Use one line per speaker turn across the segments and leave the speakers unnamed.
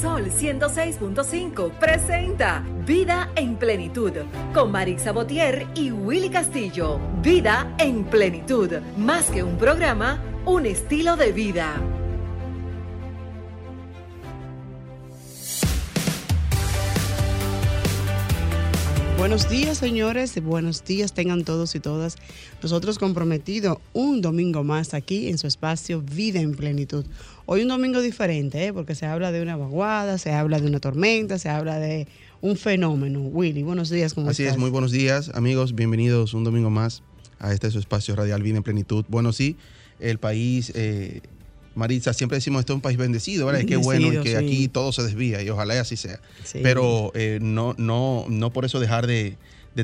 Sol 106.5 presenta Vida en Plenitud con Marix Sabotier y Willy Castillo. Vida en Plenitud, más que un programa, un estilo de vida.
Buenos días, señores. Buenos días tengan todos y todas. Nosotros comprometidos un domingo más aquí en su espacio Vida en Plenitud. Hoy un domingo diferente, ¿eh? porque se habla de una vaguada, se habla de una tormenta, se habla de un fenómeno. Willy, buenos días.
¿cómo Así es, muy buenos días, amigos. Bienvenidos un domingo más a este su espacio radial Vida en Plenitud. Bueno, sí, el país eh, Maritza, siempre decimos esto es un país bendecido, ¿verdad? Qué bueno que aquí todo se desvía y ojalá así sea. Pero eh, no, no, no por eso dejar de,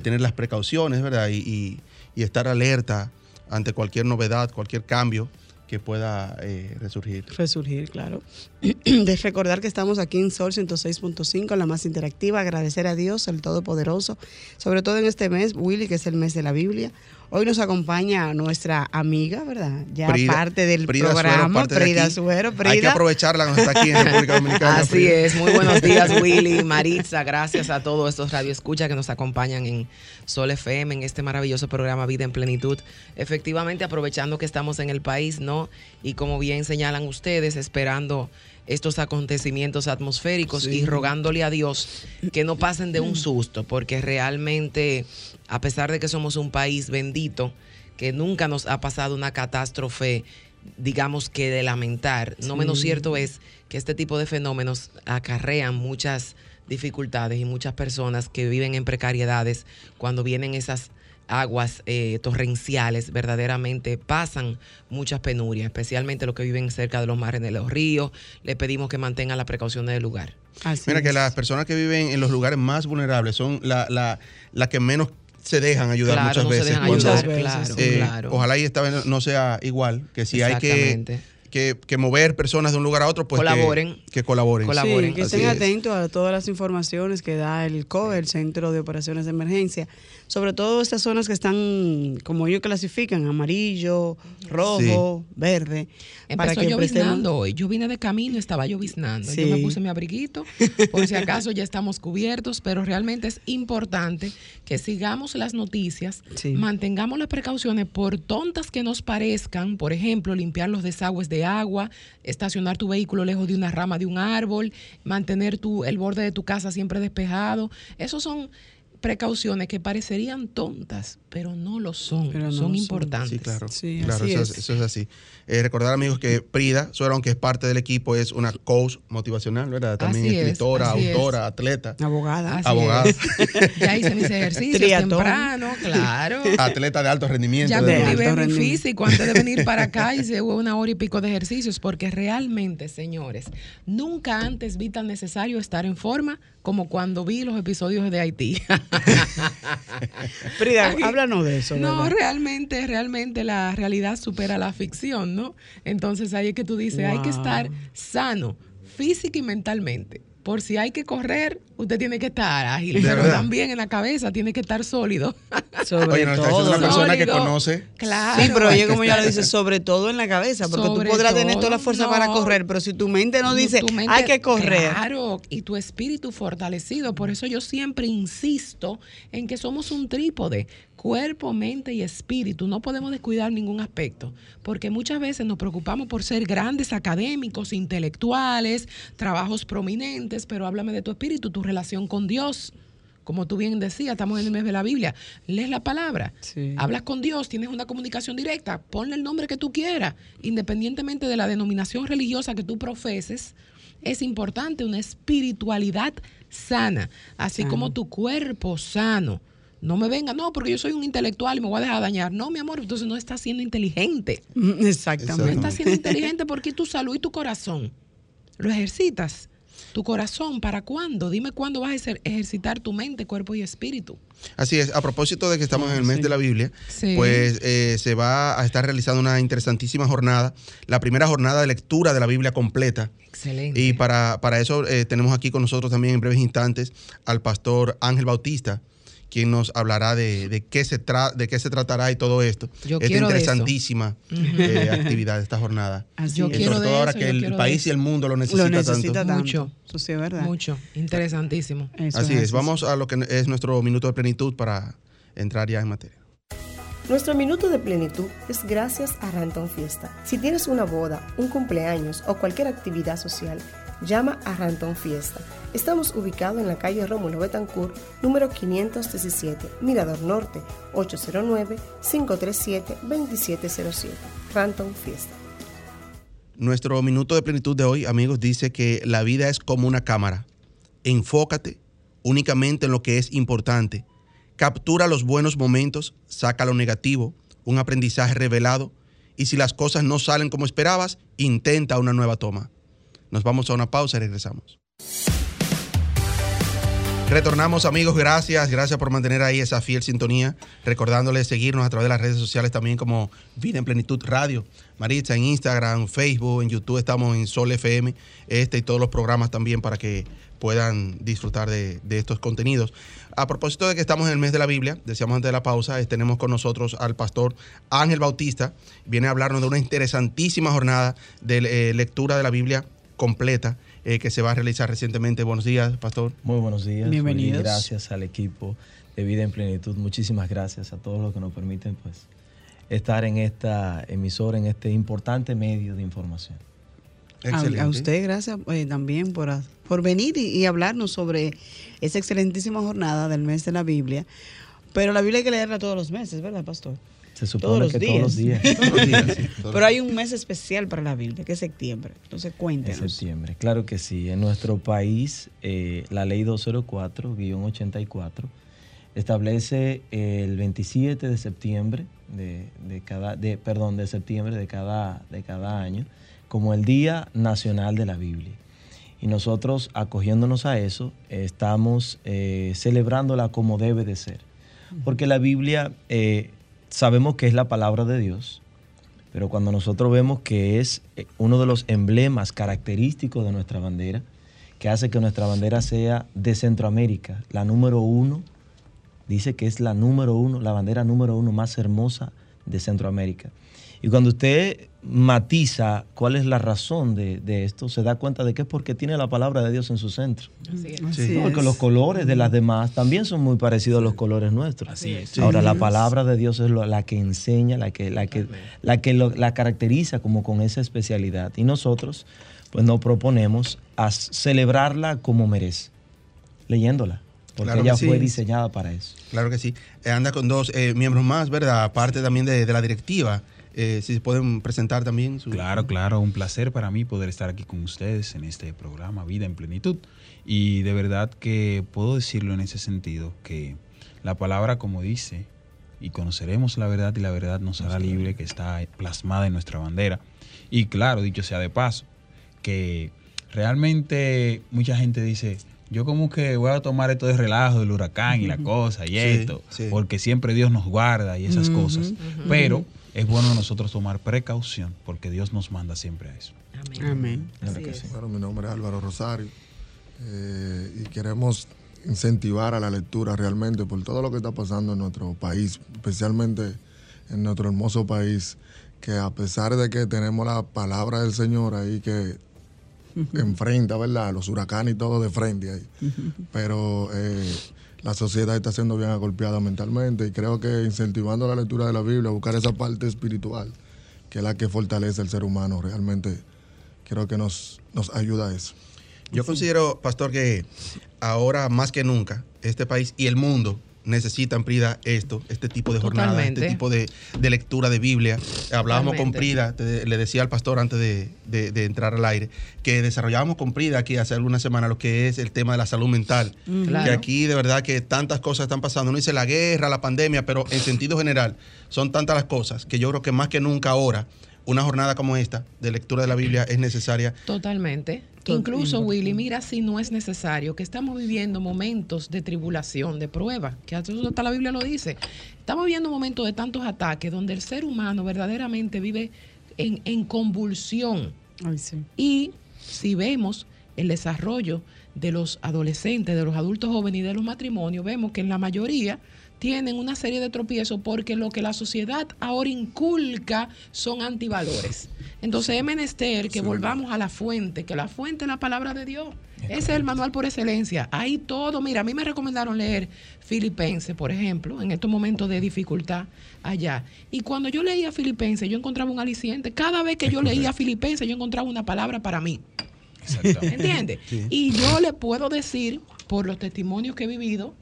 tener las precauciones, ¿verdad? Y, estar alerta ante cualquier novedad, cualquier cambio que pueda eh, resurgir.
Resurgir, claro. de recordar que estamos aquí en Sol 106.5, la más interactiva, agradecer a Dios, el Todopoderoso, sobre todo en este mes, Willy, que es el mes de la Biblia. Hoy nos acompaña nuestra amiga, ¿verdad? Ya parte del programa, Prida Suero.
Hay que aprovecharla cuando está aquí en República Dominicana.
Así es, muy buenos días Willy, Maritza, gracias a todos estos radioescuchas que nos acompañan en Sol FM, en este maravilloso programa Vida en Plenitud. Efectivamente, aprovechando que estamos en el país, ¿no? Y como bien señalan ustedes, esperando estos acontecimientos atmosféricos y rogándole a Dios que no pasen de un susto, porque realmente, a pesar de que somos un país bendito, que nunca nos ha pasado una catástrofe, digamos que de lamentar, no menos cierto es que este tipo de fenómenos acarrean muchas dificultades y muchas personas que viven en precariedades cuando vienen esas aguas eh, torrenciales verdaderamente pasan muchas penurias, especialmente los que viven cerca de los mares de los ríos. Les pedimos que mantengan la precaución del lugar.
Mira que las personas que viven en los lugares más vulnerables son las la, que menos se dejan ayudar muchas veces. muchas veces. Eh, claro, Ojalá y esta vez no sea igual, que si hay que que, mover personas de un lugar a otro, pues
colaboren.
Que, colaboren.
Sí, que estén atentos a todas las informaciones que da el COE, el Centro de Operaciones de Emergencia, sobre todo estas zonas que están, como ellos clasifican, amarillo, rojo, verde.
Empezó para lloviznando hoy. Yo vine de camino y estaba lloviznando. Yo me puse mi abriguito, por si acaso ya estamos cubiertos, pero realmente es importante que sigamos las noticias, mantengamos las precauciones por tontas que nos parezcan, por ejemplo, limpiar los desagües de agua, estacionar tu vehículo lejos de una rama de un árbol, mantener tu, el borde de tu casa siempre despejado. Esos son precauciones que parecerían tontas, pero no lo son, son importantes.
Sí, claro, claro eso es. así. Eh, recordar, amigos, que Prida, Suero, aunque es parte del equipo, es una coach motivacional, ¿verdad? También escritora, autora, atleta.
Abogada.
abogada.
ya hice mis ejercicios temprano, claro.
Atleta de alto rendimiento.
Ya cultivé mi físico antes de venir para acá hice una hora y pico de ejercicios, porque realmente, señores, nunca antes vi tan necesario estar en forma como cuando vi los episodios de Haití.
Prida, háblanos de eso.
No, realmente, realmente la realidad supera la ficción, ¿no? Entonces ahí es que tú dices, hay que estar sano, física y mentalmente por si hay que correr, usted tiene que estar ágil, pero también en la cabeza tiene que estar sólido.
Sobre Oye, no, todo. una persona que conoce.
Claro. Sí, pero oye, como ya lo dice, sobre todo en la cabeza, porque tú podrás tener toda la fuerza para correr, pero si tu mente no dice, hay que correr.
Claro, y tu espíritu fortalecido. Por eso yo siempre insisto en que somos un trípode cuerpo, mente y espíritu. No podemos descuidar ningún aspecto, porque muchas veces nos preocupamos por ser grandes académicos, intelectuales, trabajos prominentes, pero háblame de tu espíritu, tu relación con Dios. Como tú bien decías, estamos en el mes de la Biblia. Lees la palabra, hablas con Dios, tienes una comunicación directa, ponle el nombre que tú quieras, independientemente de la denominación religiosa que tú profeses. Es importante una espiritualidad sana, así como tu cuerpo sano. No me venga, no, porque yo soy un intelectual y me voy a dejar dañar. No, mi amor, entonces no estás siendo inteligente.
Exactamente.
No estás siendo inteligente porque tu salud y tu corazón lo ejercitas. Tu corazón, ¿para cuándo? Dime cuándo vas a ejercitar tu mente, cuerpo y espíritu.
Así es, a propósito de que estamos en el mes de la Biblia, pues eh, se va a estar realizando una interesantísima jornada, la primera jornada de lectura de la Biblia completa.
Excelente.
Y para, para eso eh, tenemos aquí con nosotros también en breves instantes al pastor Ángel Bautista, quien nos hablará de, qué, se de qué se tratará y todo esto.
Yo
esta interesantísima eh, actividad, esta jornada.
Yo eh, quiero sobre todo
ahora que el país y el mundo lo necesita,
necesita
tanto.
Mucho.
Eso sí es verdad.
Mucho. Interesantísimo.
así es. Vamos a lo que es nuestro minuto de plenitud para entrar ya en materia.
Nuestro minuto de plenitud es gracias a Ranton Fiesta. Si tienes una boda, un cumpleaños o cualquier actividad social, llama a Ranton Fiesta. Estamos ubicados en la calle Rómulo Betancourt, número 517, Mirador Norte, 809-537-2707. Ranton Fiesta.
Nuestro minuto de plenitud de hoy, amigos, dice que la vida es como una cámara. Enfócate únicamente en lo que es importante. Captura los buenos momentos, saca lo negativo, un aprendizaje revelado, y si las cosas no salen como esperabas, intenta una nueva toma. Nos vamos a una pausa y regresamos. Retornamos amigos, gracias, gracias por mantener ahí esa fiel sintonía, recordándoles seguirnos a través de las redes sociales también como Vida en Plenitud Radio, Maritza en Instagram, Facebook, en YouTube estamos en Sol FM, este y todos los programas también para que puedan disfrutar de, estos contenidos. A propósito de que estamos en el mes de la Biblia, decíamos antes de la pausa, tenemos con nosotros al pastor Ángel Bautista, viene a hablarnos de una interesantísima jornada de eh, lectura de la Biblia completa eh, que se va a realizar recientemente. Buenos días, Pastor.
Muy buenos días.
Bienvenidos.
gracias al equipo de Vida en Plenitud. Muchísimas gracias a todos los que nos permiten pues, estar en esta emisora, en este importante medio de información.
A, usted, gracias eh, también por, por venir y, hablarnos sobre esa excelentísima jornada del mes de la Biblia. Pero la Biblia hay que leerla todos los meses, ¿verdad, Pastor?
Se supone que todos los días.
Pero hay un mes especial para la Biblia, que es septiembre. Entonces cuéntenos.
Es septiembre, claro que sí. En nuestro país, eh, la ley 204-84 establece el 27 de septiembre de, cada, de, perdón, de septiembre de cada, de cada año como el Día Nacional de la Biblia. Y nosotros, acogiéndonos a eso, estamos eh, celebrándola como debe de ser. Porque la Biblia eh, sabemos que es la palabra de Dios, pero cuando nosotros vemos que es eh, uno de los emblemas característicos de nuestra bandera, que hace que nuestra bandera sea de Centroamérica, la número uno, dice que es la número uno, la bandera número uno más hermosa de Centroamérica. Y cuando usted matiza cuál es la razón de, esto, se da cuenta de que es porque tiene la palabra de Dios en su centro. Porque los colores de las demás también son muy parecidos a los colores nuestros. Ahora, la palabra de Dios es la que enseña, la que, la que, la, que la caracteriza como con esa especialidad. Y nosotros, pues nos proponemos a celebrarla como merece, leyéndola. Porque ella fue diseñada para eso.
Claro que sí. Eh, anda con dos eh, miembros más, ¿verdad? Aparte también de, de la directiva. Eh, si se pueden presentar también.
Claro, claro, un placer para mí poder estar aquí con ustedes en este programa Vida en Plenitud. Y de verdad que puedo decirlo en ese sentido, que la palabra como dice, y conoceremos la verdad y la verdad nos hará libre, que está plasmada en nuestra bandera. Y claro, dicho sea de paso, que realmente mucha gente dice, yo como que voy a tomar esto de relajo del huracán y la cosa y esto, porque siempre Dios nos guarda y esas cosas. Pero es bueno nosotros tomar precaución porque Dios nos manda siempre a eso.
Amén.
Bueno, mi nombre es Álvaro Rosario eh, y queremos incentivar a la lectura realmente por todo lo que está pasando en nuestro país, especialmente en nuestro hermoso país, que a pesar de que tenemos la palabra del Señor ahí que enfrenta, ¿verdad? Los huracanes y todo de frente ahí. Pero eh, la sociedad está siendo bien golpeada mentalmente y creo que incentivando la lectura de la Biblia, buscar esa parte espiritual, que es la que fortalece al ser humano, realmente creo que nos, nos ayuda a eso.
Yo considero, pastor, que ahora más que nunca, este país y el mundo necesitan, Prida, esto, este tipo de jornada, este tipo de, lectura de Biblia. Hablábamos con Prida, le decía al pastor antes de, entrar al aire, que desarrollábamos con Prida aquí hace algunas semanas lo que es el tema de la salud mental. Que aquí de verdad que tantas cosas están pasando. Uno dice la guerra, la pandemia, pero en sentido general son tantas las cosas que yo creo que más que nunca ahora una jornada como esta de lectura de la Biblia es necesaria.
Totalmente. Incluso, Willy, mira si no es necesario, que estamos viviendo momentos de tribulación, de prueba, que hasta la Biblia lo dice. Estamos viviendo momentos de tantos ataques donde el ser humano verdaderamente vive en, convulsión. Y si vemos
el desarrollo de los adolescentes, de los adultos jóvenes y de los matrimonios, vemos que en la mayoría tienen una serie de tropiezos porque lo que la sociedad ahora inculca son antivalores. Entonces es menester que volvamos a la fuente, que la fuente es la palabra de Dios. Ese es el manual por excelencia. Ahí todo, mira, a mí me recomendaron leer Filipenses, por ejemplo, en estos momentos de dificultad allá. Y cuando yo leía Filipenses, yo encontraba un aliciente. Cada vez que yo leía Filipenses, yo encontraba una palabra para mí. ¿Entiendes? Y yo le puedo decir, por los testimonios que he vivido,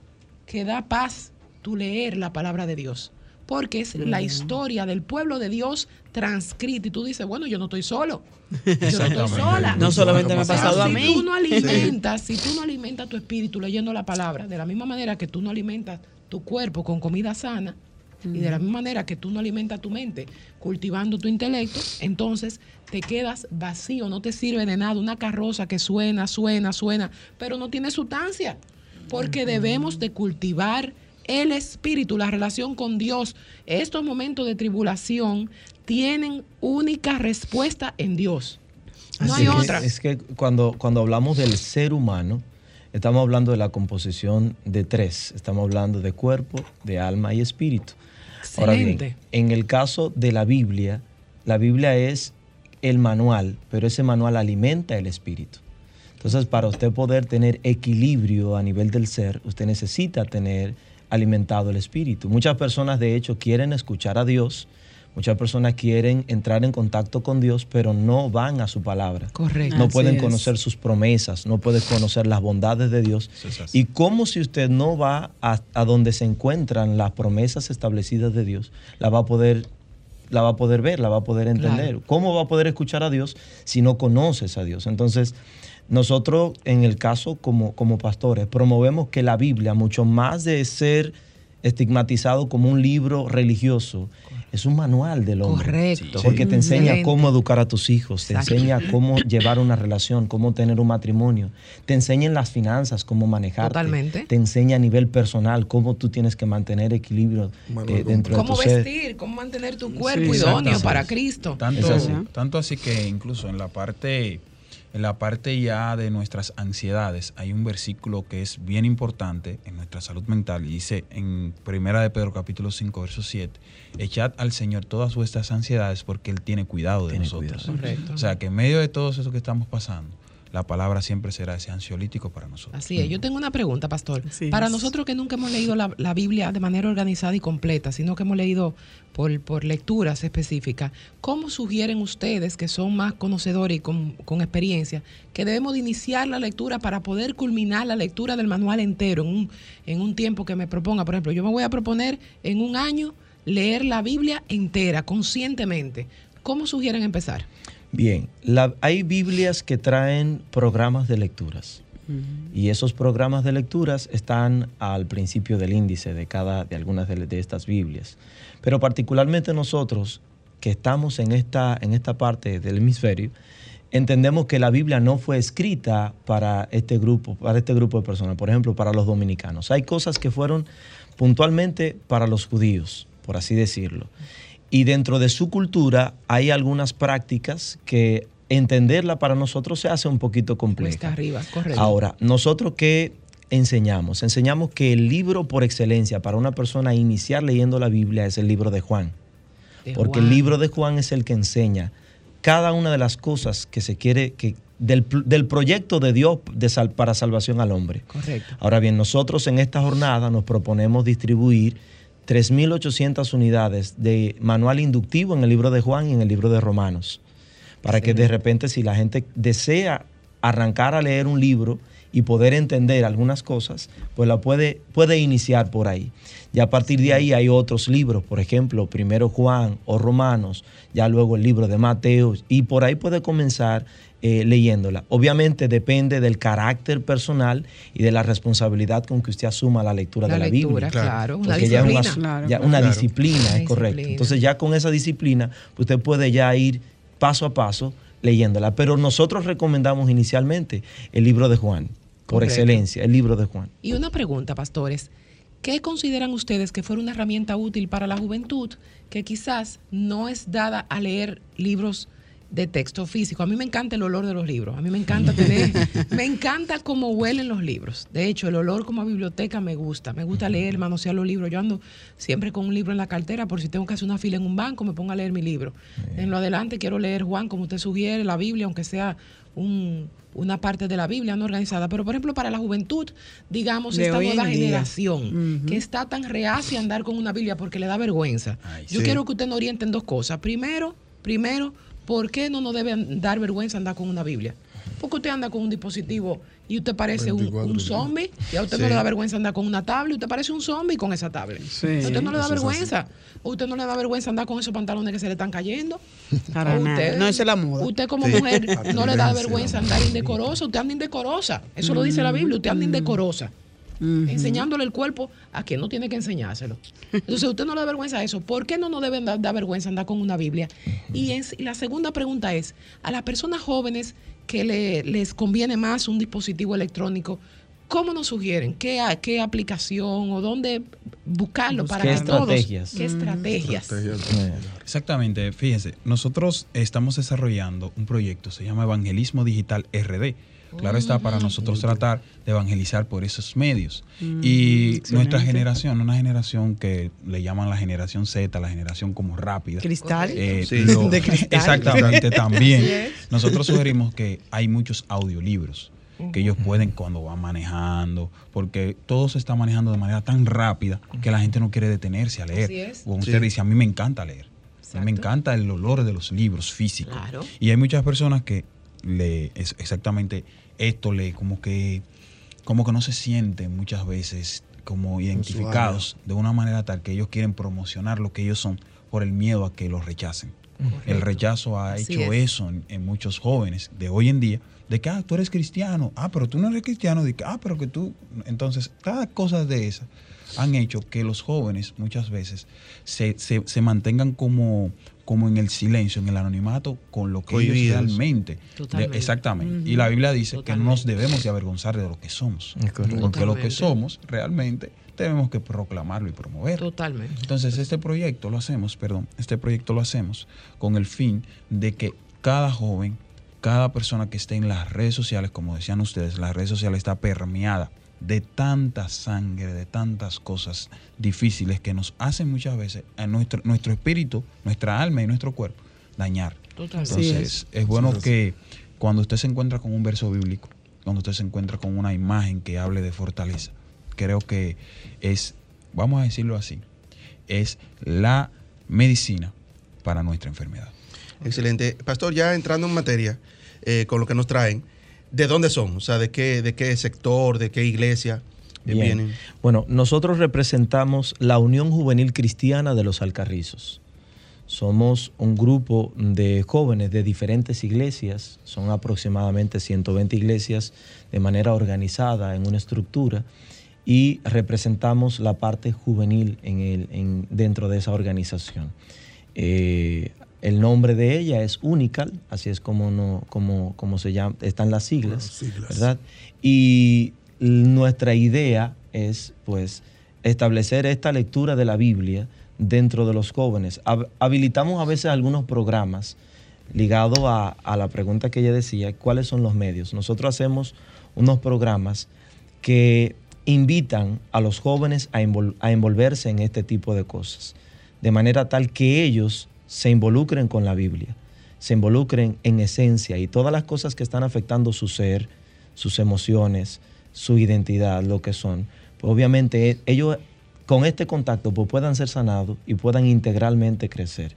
que da paz tú leer la palabra de Dios. Porque es la historia del pueblo de Dios transcrita. Y tú dices, bueno, yo no estoy solo. Yo no estoy sola.
No solamente me ha pasado a mí.
Si tú no alimentas, si tú no alimentas tu espíritu leyendo la palabra, de la misma manera que tú no alimentas tu cuerpo con comida sana, y de la misma manera que tú no alimentas tu mente cultivando tu intelecto, entonces te quedas vacío, no te sirve de nada. Una carroza que suena, suena, suena, pero no tiene sustancia. Porque debemos de cultivar el espíritu, la relación con Dios. Estos momentos de tribulación tienen única respuesta en Dios. No hay otra.
Es que cuando, cuando hablamos del ser humano, estamos hablando de la composición de tres. Estamos hablando de cuerpo, de alma y espíritu. Ahora bien, en el caso de la Biblia, la Biblia es el manual, pero ese manual alimenta el espíritu. Entonces, para usted poder tener equilibrio a nivel del ser, usted necesita tener alimentado el espíritu. Muchas personas, de hecho, quieren escuchar a Dios, muchas personas quieren entrar en contacto con Dios, pero no van a su palabra.
Correcto.
No pueden conocer sus promesas, no pueden conocer las bondades de Dios. y como si usted no va a, a, donde se encuentran las promesas establecidas de Dios, la va a poder la va a poder ver, la va a poder entender. ¿Cómo va a poder escuchar a Dios si no conoces a Dios? Entonces, nosotros, en el caso como, como pastores, promovemos que la Biblia, mucho más de ser estigmatizado como un libro religioso, es un manual del hombre.
Correcto.
Porque te enseña cómo educar a tus hijos, te enseña cómo llevar una relación, cómo tener un matrimonio, te enseña en las finanzas, cómo manejarte.
Totalmente.
Te enseña a nivel personal cómo tú tienes que mantener equilibrio eh, dentro de tu
Cómo vestir, cómo mantener tu cuerpo idóneo para Cristo.
Tanto tanto así que incluso en la parte en la parte ya de nuestras ansiedades hay un versículo que es bien importante en nuestra salud mental y dice en Primera de Pedro capítulo 5 verso 7, echad al Señor todas vuestras ansiedades porque Él tiene cuidado de nosotros. O sea que en medio de todo eso que estamos pasando, la palabra siempre será ese ansiolítico para nosotros.
Así es. Yo tengo una pregunta, pastor. Para nosotros que nunca hemos leído la, Biblia de manera organizada y completa, sino que hemos leído por, por lecturas específicas, ¿cómo sugieren ustedes, que son más conocedores y con, con, experiencia, que debemos de iniciar la lectura para poder culminar la lectura del manual entero en un, en un tiempo que me proponga? Por ejemplo, yo me voy a proponer en un año leer la Biblia entera, conscientemente. ¿Cómo sugieren empezar?
Bien, hay Biblias que traen programas de lecturas. Y esos programas de lecturas están al principio del índice de cada de algunas de, estas Biblias. Pero particularmente nosotros que estamos en esta, en esta parte del hemisferio, entendemos que la Biblia no fue escrita para este grupo, para este grupo de personas, por ejemplo, para los dominicanos. Hay cosas que fueron puntualmente para los judíos, por así decirlo. Y dentro de su cultura hay algunas prácticas que entenderla para nosotros se hace un poquito compleja.
arriba, correcto.
Ahora, nosotros qué enseñamos? Enseñamos que el libro por excelencia para una persona iniciar leyendo la Biblia es el libro de Juan. porque el libro de Juan es el que enseña cada una de las cosas que se quiere, que, del, proyecto de Dios de para salvación al hombre.
Correcto.
Ahora bien, nosotros en esta jornada nos proponemos distribuir 3.800 unidades de manual inductivo en el libro de Juan y en el libro de Romanos. Para que de repente si la gente desea arrancar a leer un libro y poder entender algunas cosas, pues la puede, puede iniciar por ahí. Ya a partir de ahí hay otros libros, por ejemplo, primero Juan o Romanos, ya luego el libro de Mateo, y por ahí puede comenzar eh, leyéndola. Obviamente depende del carácter personal y de la responsabilidad con que usted asuma la lectura de la Biblia.
Claro, una disciplina.
Ya una, disciplina, es correcto. Entonces ya con esa disciplina, usted puede ya ir paso a paso leyéndola. Pero nosotros recomendamos inicialmente el libro de Juan, por excelencia, el libro de Juan.
Y una pregunta, pastores. ¿Qué consideran ustedes que fuera una herramienta útil para la juventud que quizás no es dada a leer libros de texto físico. A mí me encanta el olor de los libros. A mí me encanta tener, me encanta cómo huelen los libros. De hecho, el olor como a biblioteca me gusta. Me gusta leer, manosear los libros. Yo ando siempre con un libro en la cartera por si tengo que hacer una fila en un banco, me pongo a leer mi libro. En lo adelante quiero leer Juan, como usted sugiere, la Biblia, aunque sea una parte de la Biblia no organizada. Pero, por ejemplo, para la juventud, digamos, esta nueva generación que está tan reacia a andar con una Biblia porque le da vergüenza. Yo quiero que usted nos oriente en dos cosas. Primero, primero, ¿por qué no nos debe dar vergüenza andar con una Biblia? Porque usted anda con un dispositivo y usted parece un, zombie, y a usted no le da vergüenza andar con una tablet, usted parece un zombie con esa tablet. a usted no le da vergüenza. O usted no le da vergüenza andar con esos pantalones que se le están cayendo.
Para usted, No, es la moda.
Usted como mujer no le da vergüenza andar indecorosa, usted anda indecorosa. Eso lo dice la Biblia, usted anda enseñándole el cuerpo a quien no tiene que enseñárselo. Entonces, usted no le da vergüenza a eso. ¿Por qué no nos debe dar, vergüenza andar con una Biblia? Y, la segunda pregunta es, a las personas jóvenes que les conviene más un dispositivo electrónico, ¿cómo nos sugieren? ¿Qué, qué aplicación o dónde buscarlo para
¿Qué estrategias?
¿Qué estrategias?
Exactamente, fíjense, nosotros estamos desarrollando un proyecto, se llama Evangelismo Digital RD Claro está para nosotros tratar de evangelizar por esos medios. Mm, y nuestra generación, una generación que le llaman la generación Z, la generación como rápida.
Cristal.
Eh, de cristal. Exactamente, también. Nosotros sugerimos que hay muchos audiolibros que ellos pueden cuando van manejando, porque todo se está manejando de manera tan rápida que la gente no quiere detenerse a leer. Como usted dice, a mí me encanta leer. A mí me encanta el olor de los libros físicos. Y hay muchas personas que le es exactamente esto le como que como que no se sienten muchas veces como identificados de una manera tal que ellos quieren promocionar lo que ellos son por el miedo a que los rechacen. El rechazo ha hecho eso en, muchos jóvenes de hoy en día, de que, ah, tú eres cristiano, ah, pero tú no eres cristiano, de que, ah, pero que tú... Entonces, cada cosa de esas han hecho que los jóvenes muchas veces se, se, se mantengan como como en el silencio, en el anonimato, con lo que ellos realmente. exactamente. Y la Biblia dice que no nos debemos de avergonzar de lo que somos. Porque lo que somos realmente debemos que proclamarlo y promover.
Totalmente.
Entonces, este proyecto lo hacemos, perdón, este proyecto lo hacemos con el fin de que cada joven, cada persona que esté en las redes sociales, como decían ustedes, las redes sociales está permeada de tanta sangre, de tantas cosas difíciles que nos hacen muchas veces a nuestro, nuestro espíritu, nuestra alma y nuestro cuerpo dañar. Entonces, es. bueno que cuando usted se encuentra con un verso bíblico, cuando usted se encuentra con una imagen que hable de fortaleza, creo que es, vamos a decirlo así, es la medicina para nuestra enfermedad.
Excelente. Pastor, ya entrando en materia eh, con lo que nos traen, ¿De dónde son? O sea, ¿de qué, de qué sector, de qué iglesia vienen?
Bueno, nosotros representamos la Unión Juvenil Cristiana de los Alcarrizos. Somos un grupo de jóvenes de diferentes iglesias, son aproximadamente 120 iglesias de manera organizada en una estructura y representamos la parte juvenil en el, dentro de esa organización. Eh, el nombre de ella es Unical, así es como, no, como, como se llama, están las siglas, ¿verdad? Y nuestra idea es, pues, establecer esta lectura de la Biblia dentro de los jóvenes. habilitamos a veces algunos programas ligados a, la pregunta que ella decía, ¿cuáles son los medios? Nosotros hacemos unos programas que invitan a los jóvenes a envolverse en este tipo de cosas, de manera tal que ellos se involucren con la Biblia, se involucren en esencia y todas las cosas que están afectando su ser, sus emociones, su identidad, lo que son. Pues obviamente e, ellos con este contacto pues puedan ser sanados y puedan integralmente crecer.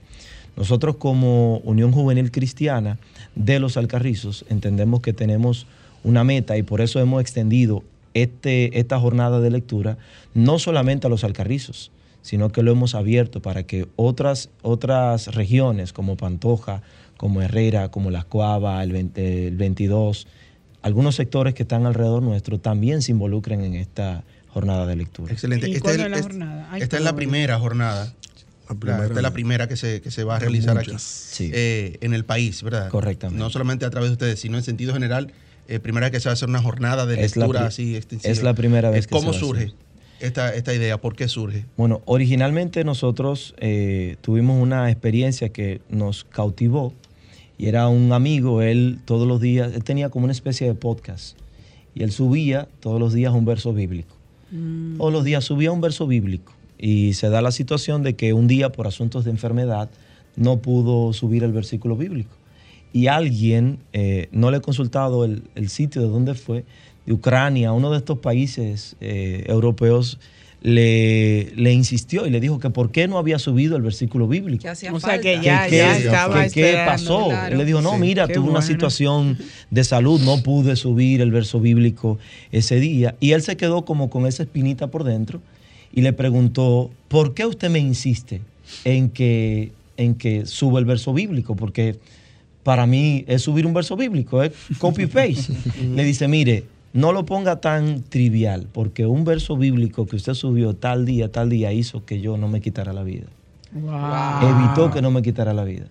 Nosotros como Unión Juvenil Cristiana de los Alcarrizos entendemos que tenemos una meta y por eso hemos extendido este, esta jornada de lectura no solamente a los Alcarrizos, sino que lo hemos abierto para que otras, otras regiones como Pantoja, como Herrera, como Las Cuavas, el, 22, algunos sectores que están alrededor nuestro también se involucren en esta jornada de lectura.
Excelente. esta, es, la jornada? esta es la primera jornada. esta es la primera que se, que se va a realizar aquí eh, en el país, ¿verdad?
Correctamente.
No solamente a través de ustedes, sino en sentido general, eh, primera vez que se va a hacer una jornada de lectura así extensiva.
Es la primera vez.
que ¿Cómo surge? Esta, esta idea? ¿Por qué surge?
Bueno, originalmente nosotros eh, tuvimos una experiencia que nos cautivó Y era un amigo, él todos los días, él tenía como una especie de podcast. Y él subía todos los días un verso bíblico. Mm. Todos los días subía un verso bíblico. Y se da la situación de que un día, por asuntos de enfermedad, no pudo subir el versículo bíblico. Y alguien, eh, no le he consultado el, sitio de dónde fue, Ucrania, uno de estos países eh, europeos, le, le, insistió y le dijo que por qué no había subido el versículo bíblico.
o sea, que ya, estaba
¿Qué pasó? Él le dijo, no, mira, tuve una situación de salud, no pude subir el verso bíblico ese día. Y él se quedó como con esa espinita por dentro y le preguntó, ¿por qué usted me insiste en que, en que suba el verso bíblico? Porque para mí es subir un verso bíblico, es copy-paste. le dice, mire, no lo ponga tan trivial, porque un verso bíblico que usted subió tal día, tal día, hizo que yo no me quitara la vida. Evitó que no me quitara la vida.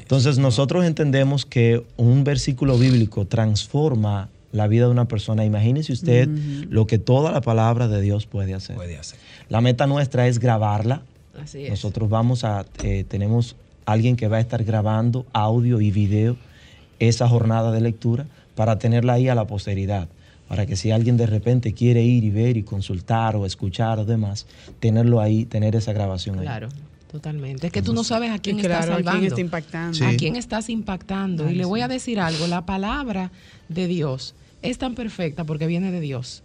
Entonces nosotros entendemos que un versículo bíblico transforma la vida de una persona. Imagínese usted lo que toda la palabra de Dios puede hacer. La meta nuestra es grabarla. Nosotros vamos a, eh, tenemos alguien que va a estar grabando audio y video esa jornada de lectura para tenerla ahí a la posteridad para que si alguien de repente quiere ir y ver y consultar o escuchar o demás, tenerlo ahí, tener esa grabación ahí.
Claro. Totalmente. Es que tú no sabes a quién estás salvando. A quién está impactando. A quién estás impactando. y le voy a decir algo. La palabra de Dios es tan perfecta porque viene de Dios.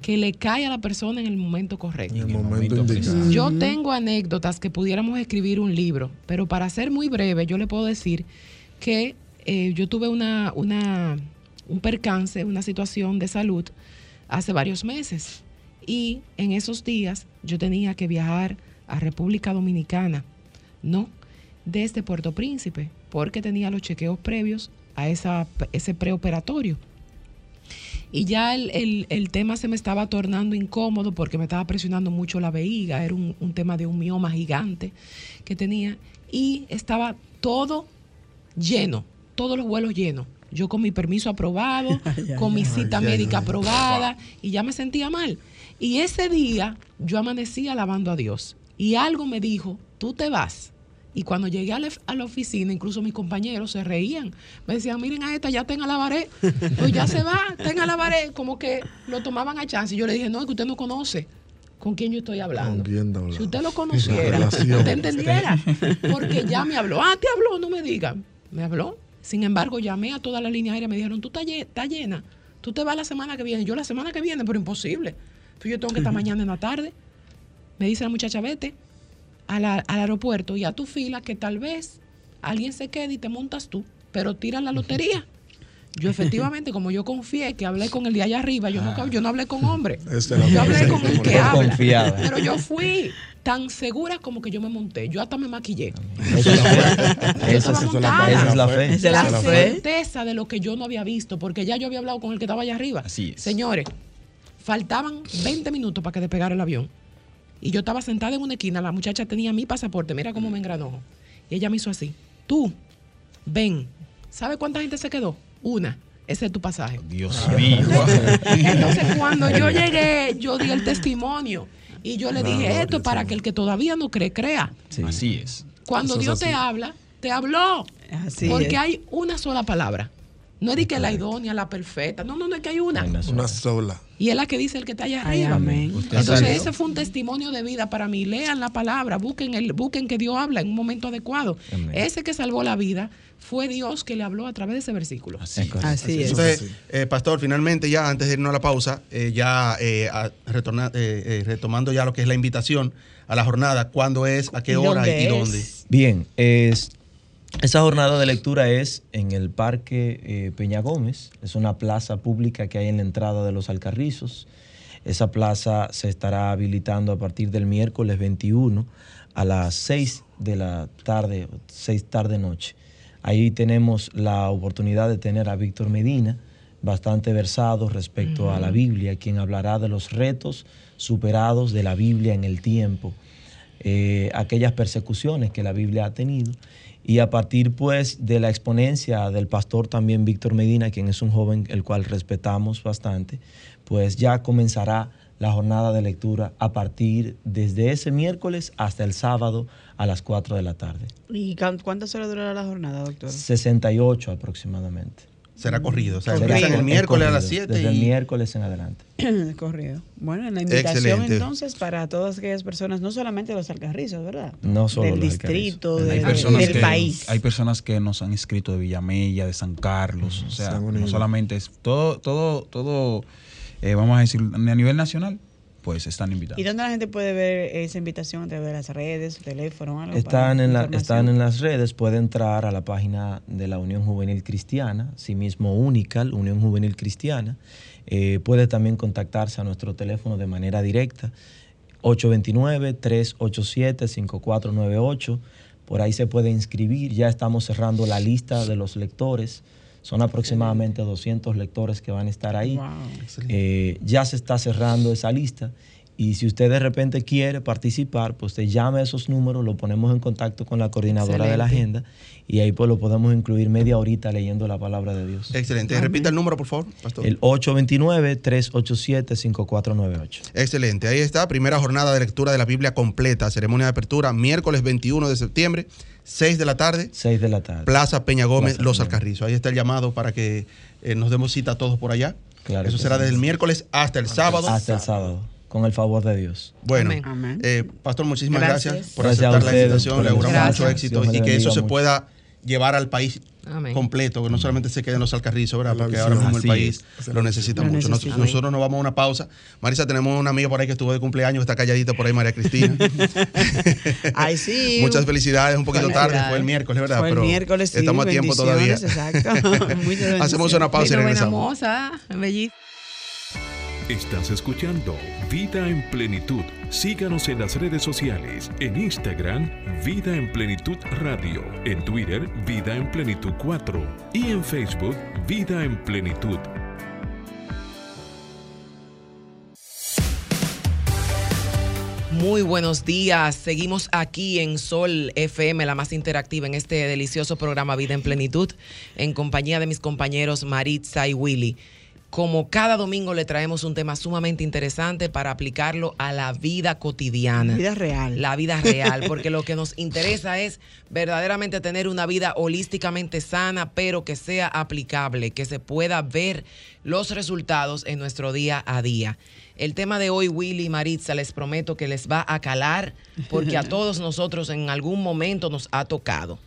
Que le cae a la persona en el momento correcto. En el momento Yo tengo anécdotas que pudiéramos escribir un libro, pero para ser muy breve, yo le puedo decir que eh, yo tuve una, una un percance, una situación de salud hace varios meses. Y en esos días yo tenía que viajar a República Dominicana, no desde Puerto Príncipe, porque tenía los chequeos previos a esa, ese preoperatorio. Y ya el, tema se me estaba tornando incómodo porque me estaba presionando mucho la vejiga, era un, un tema de un mioma gigante que tenía y estaba todo lleno, todos los vuelos llenos yo con mi permiso aprobado, con mi cita médica aprobada, y ya me sentía mal. Y ese día yo amanecí alabando a Dios. Y algo me dijo, tú te vas. Y cuando llegué a la, oficina, incluso mis compañeros se reían. Me decían, miren a esta, ya tenga la pared. Pues ya se va, tenga la pared. Como que lo tomaban a chance. Y yo le dije, no, es que usted no conoce con quién yo estoy hablando. Si usted lo conociera, usted entendiera. Porque ya me habló. Ah, te habló, no me digan. Me habló. Sin embargo, llamé a toda la línea aérea y me dijeron, tú estás llena, tú te vas la semana que viene. Yo la semana que viene, pero imposible. Pues yo tengo que estar mañana en la tarde. Me dice la muchacha, vete al aeropuerto y a tu fila que tal vez alguien se quede y te montas tú, pero tira la lotería. Yo efectivamente, como yo confié que hablé con el de allá arriba, yo, no, ah. yo no hablé con hombre. Este yo hablé con el que habla. Pero yo fui tan segura como que yo me monté. Yo hasta me maquillé. Esa es, la fe. Esa es la, certeza de lo que yo no había visto, porque ya yo había hablado con el que estaba allá arriba. Así Señores, faltaban 20 minutos para que despegara el avión. Y yo estaba sentada en una esquina, la muchacha tenía mi pasaporte, mira cómo me engranó. Y ella me hizo así. Tú, ven. ¿Sabe cuánta gente se quedó? Una. Ese es tu pasaje.
Dios mío.
Entonces, cuando yo llegué, yo di el testimonio. Y yo le dije, esto para que el que todavía no cree, crea.
Así es.
Cuando Dios te habla, te habló. Así porque hay una sola palabra. No es de que la idónea, la perfecta. No, no, no es que hay una.
Una sola.
Y es la que dice el que está allá arriba. Entonces, ese fue un testimonio de vida para mí. Lean la palabra, busquen, el, busquen que Dios habla en un momento adecuado. Ese que salvó la vida fue Dios que le habló a través de ese versículo.
Así, es. Entonces, eh, pastor, finalmente ya antes de irnos a la pausa, eh, ya eh, retomando ya lo que es la invitación a la jornada, ¿cuándo es, a qué hora y, dónde?
Bien, es esa jornada de lectura es en el Parque eh, Peña Gómez, es una plaza pública que hay en la entrada de los Alcarrizos. Esa plaza se estará habilitando a partir del miércoles 21 a las 6 de la tarde, 6 tarde noche. Ahí tenemos la oportunidad de tener a Víctor Medina, bastante versado respecto a la Biblia, quien hablará de los retos superados de la Biblia en el tiempo, eh, aquellas persecuciones que la Biblia ha tenido y a partir pues de la exponencia del pastor también Víctor Medina, quien es un joven el cual respetamos bastante, pues ya comenzará la jornada de lectura a partir desde ese miércoles hasta el sábado a las 4 de la tarde.
¿Y cuántas horas durará la jornada, doctor?
68 aproximadamente.
Será corrido, o sea, el miércoles a las 7.
Desde el miércoles en adelante.
corrido. Bueno, en la invitación entonces para todas aquellas personas, no solamente los alcarrizos, ¿verdad?
No solo
Del distrito, del, país.
Hay personas que nos han escrito de Villamella, de San Carlos, o sea, no solamente es todo, todo, todo, eh, vamos a decir, a nivel nacional pues están invitados.
¿Y dónde la gente puede ver esa invitación a través de las redes, teléfono, algo?
Están, en, la, están en las redes, puede entrar a la página de la Unión Juvenil Cristiana, sí mismo Unical, Unión Juvenil Cristiana. Eh, puede también contactarse a nuestro teléfono de manera directa, 829-387-5498. Por ahí se puede inscribir, ya estamos cerrando la lista de los lectores son aproximadamente 200 lectores que van a estar ahí. Eh, ya se está cerrando esa lista. Y si usted de repente quiere participar, pues usted llame a esos números, lo ponemos en contacto con la coordinadora de la agenda y ahí pues lo podemos incluir media horita leyendo la palabra de Dios.
Excelente. Repita el número, por favor,
pastor. El 829-387-5498.
Excelente. Ahí está, primera jornada de lectura de la Biblia completa, ceremonia de apertura, miércoles 21 de septiembre. 6 de la tarde.
6 de la tarde.
Plaza Peña Gómez, Los Alcarrizos. Ahí está el llamado para que eh, nos demos cita a todos por allá. Claro Eso será desde el miércoles hasta el sábado.
Hasta el sábado, con el favor de Dios.
Bueno, eh, Pastor, muchísimas gracias, por aceptar la invitación. Le auguramos mucho éxito y que eso se pueda llevar al país completo, que no solamente se queden los alcarrizos, ¿verdad? Porque ahora mismo el país lo necesita mucho. Nosotros, nos vamos a una pausa. Marisa, tenemos una amiga por ahí que estuvo de cumpleaños, está calladita por ahí, María Cristina.
Ay, sí.
Muchas felicidades, un poquito tarde, fue el miércoles, ¿verdad?
Fue el miércoles, sí,
Estamos a tiempo todavía.
Exacto.
Hacemos una pausa y regresamos.
Estás escuchando Vida en Plenitud. Síganos en las redes sociales, en Instagram, Vida en Plenitud Radio, en Twitter, Vida en Plenitud 4 y en Facebook, Vida en Plenitud.
Muy buenos días. Seguimos aquí en Sol FM, la más interactiva en este delicioso programa Vida en Plenitud, en compañía de mis compañeros Maritza y Willy como cada domingo le traemos un tema sumamente interesante para aplicarlo a la vida cotidiana.
La vida real.
La vida real, porque lo que nos interesa es verdaderamente tener una vida holísticamente sana, pero que sea aplicable, que se pueda ver los resultados en nuestro día a día. El tema de hoy, Willy y Maritza, les prometo que les va a calar, porque a todos nosotros en algún momento nos ha tocado.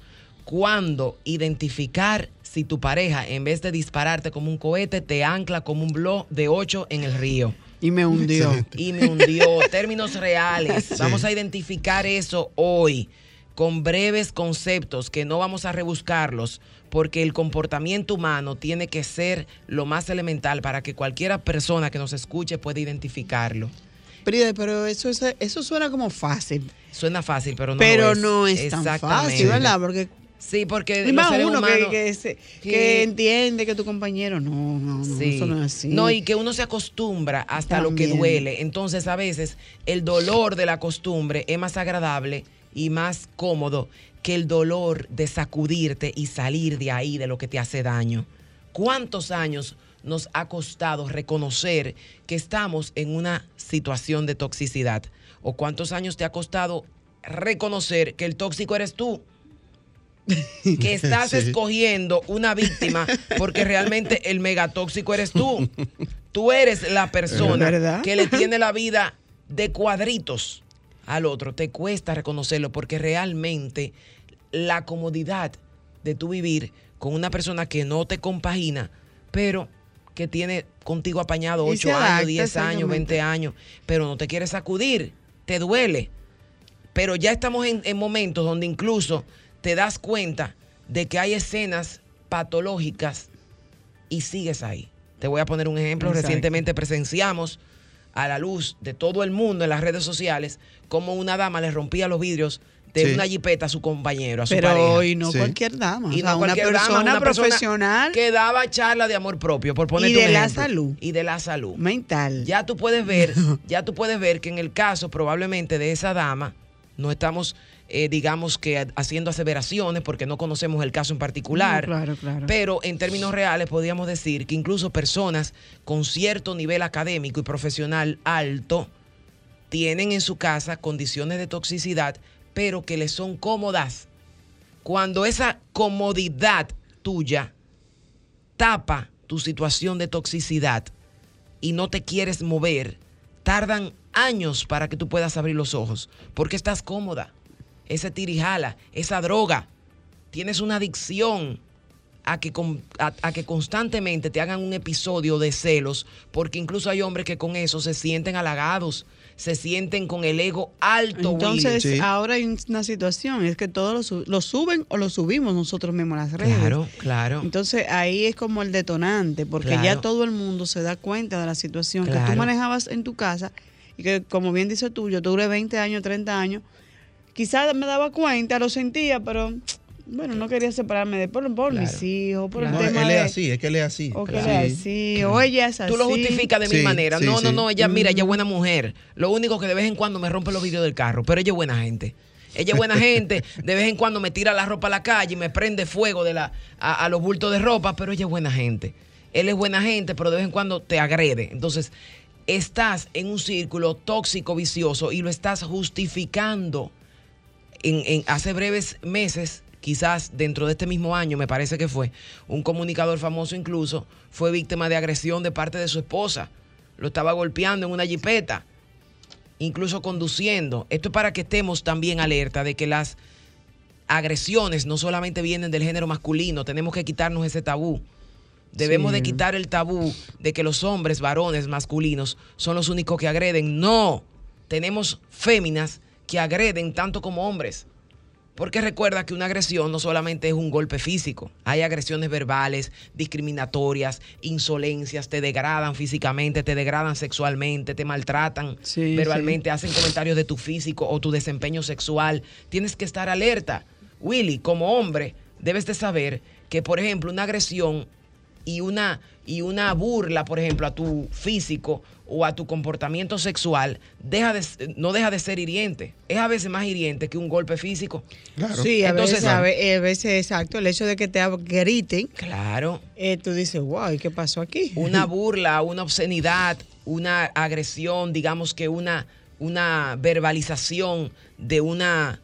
Cuando identificar si tu pareja, en vez de dispararte como un cohete, te ancla como un blog de 8 en el río.
Y me hundió.
Y me hundió. Términos reales. Vamos a identificar eso hoy con breves conceptos que no vamos a rebuscarlos porque el comportamiento humano tiene que ser lo más elemental para que cualquiera persona que nos escuche pueda identificarlo.
Pero eso, eso suena como fácil.
Suena fácil, pero no,
pero no es tan fácil, ¿verdad? Porque
Sí, porque
y más uno que, entiende que tu compañero no, no, no, eso no es así.
No, y que uno se acostumbra hasta lo que duele. Entonces, a veces, el dolor de la costumbre es más agradable y más cómodo que el dolor de sacudirte y salir de ahí, de lo que te hace daño. ¿Cuántos años nos ha costado reconocer que estamos en una situación de toxicidad? ¿O cuántos años te ha costado reconocer que el tóxico eres tú? que estás escogiendo una víctima porque realmente el megatóxico eres tú. Tú eres la persona que le tiene la vida de cuadritos al otro. Te cuesta reconocerlo porque realmente la comodidad de tu vivir con una persona que no te compagina, pero que tiene contigo apañado 8 años, 10 años, 20 años, pero no te quiere sacudir, te duele. Pero ya estamos en momentos donde incluso te das cuenta de que hay escenas patológicas y sigues ahí. Te voy a poner un ejemplo. Recientemente presenciamos a la luz de todo el mundo en las redes sociales cómo una dama le rompía los vidrios de una jipeta a su compañero, a su
Pero
hoy
no cualquier dama. Y no una persona profesional.
que daba charla de amor propio, por poner
Y de la salud.
Y de la salud.
Mental.
Ya tú puedes ver, ya tú puedes ver que en el caso probablemente de esa dama, no estamos eh, digamos que haciendo aseveraciones porque no conocemos el caso en particular.
claro, claro.
Pero en términos reales podríamos decir que incluso personas con cierto nivel académico y profesional alto tienen en su casa condiciones de toxicidad, pero que les son cómodas. Cuando esa comodidad tuya tapa tu situación de toxicidad y no te quieres mover, tardan años para que tú puedas abrir los ojos, porque estás cómoda ese tirijala, esa droga. Tienes una adicción a que, a, que constantemente te hagan un episodio de celos, porque incluso hay hombres que con eso se sienten halagados, se sienten con el ego alto.
Entonces, ahora hay una situación, es que todos lo, suben o lo subimos nosotros mismos las redes.
Claro, claro.
Entonces, ahí es como el detonante, porque ya todo el mundo se da cuenta de la situación que tú manejabas en tu casa y que, como bien dice tú, yo tuve 20 años, 30 años, quizás me daba cuenta, lo sentía, pero bueno, no quería separarme de por, mis hijos, por el tema
él es así, es que él es así.
O que él es así, o ella es así.
Tú lo justificas de mi manera. no, no, no, ella, mira, ella es buena mujer. Lo único que de vez en cuando me rompe los vidrios del carro, pero ella es buena gente. Ella es buena gente, de vez en cuando me tira la ropa a la calle y me prende fuego de la, a, a los bultos de ropa, pero ella es buena gente. Él es buena gente, pero de vez en cuando te agrede. Entonces, estás en un círculo tóxico, vicioso y lo estás justificando en, hace breves meses, quizás dentro de este mismo año, me parece que fue, un comunicador famoso incluso fue víctima de agresión de parte de su esposa. Lo estaba golpeando en una jipeta, incluso conduciendo. Esto es para que estemos también alerta de que las agresiones no solamente vienen del género masculino, tenemos que quitarnos ese tabú. Debemos de quitar el tabú de que los hombres, varones, masculinos, son los únicos que agreden. No, tenemos féminas que agreden tanto como hombres. Porque recuerda que una agresión no solamente es un golpe físico, hay agresiones verbales, discriminatorias, insolencias, te degradan físicamente, te degradan sexualmente, te maltratan verbalmente, hacen comentarios de tu físico o tu desempeño sexual. Tienes que estar alerta. Willy, como hombre, debes de saber que, por ejemplo, una agresión y una, y una burla, por ejemplo, a tu físico o a tu comportamiento sexual deja de, no deja de ser hiriente. Es a veces más hiriente que un golpe físico.
Claro. Sí, a, Entonces, veces, a veces, exacto, el hecho de que te griten.
Claro.
Eh, tú dices, wow, ¿y qué pasó aquí?
Una burla, una obscenidad, una agresión, digamos que una, una verbalización de una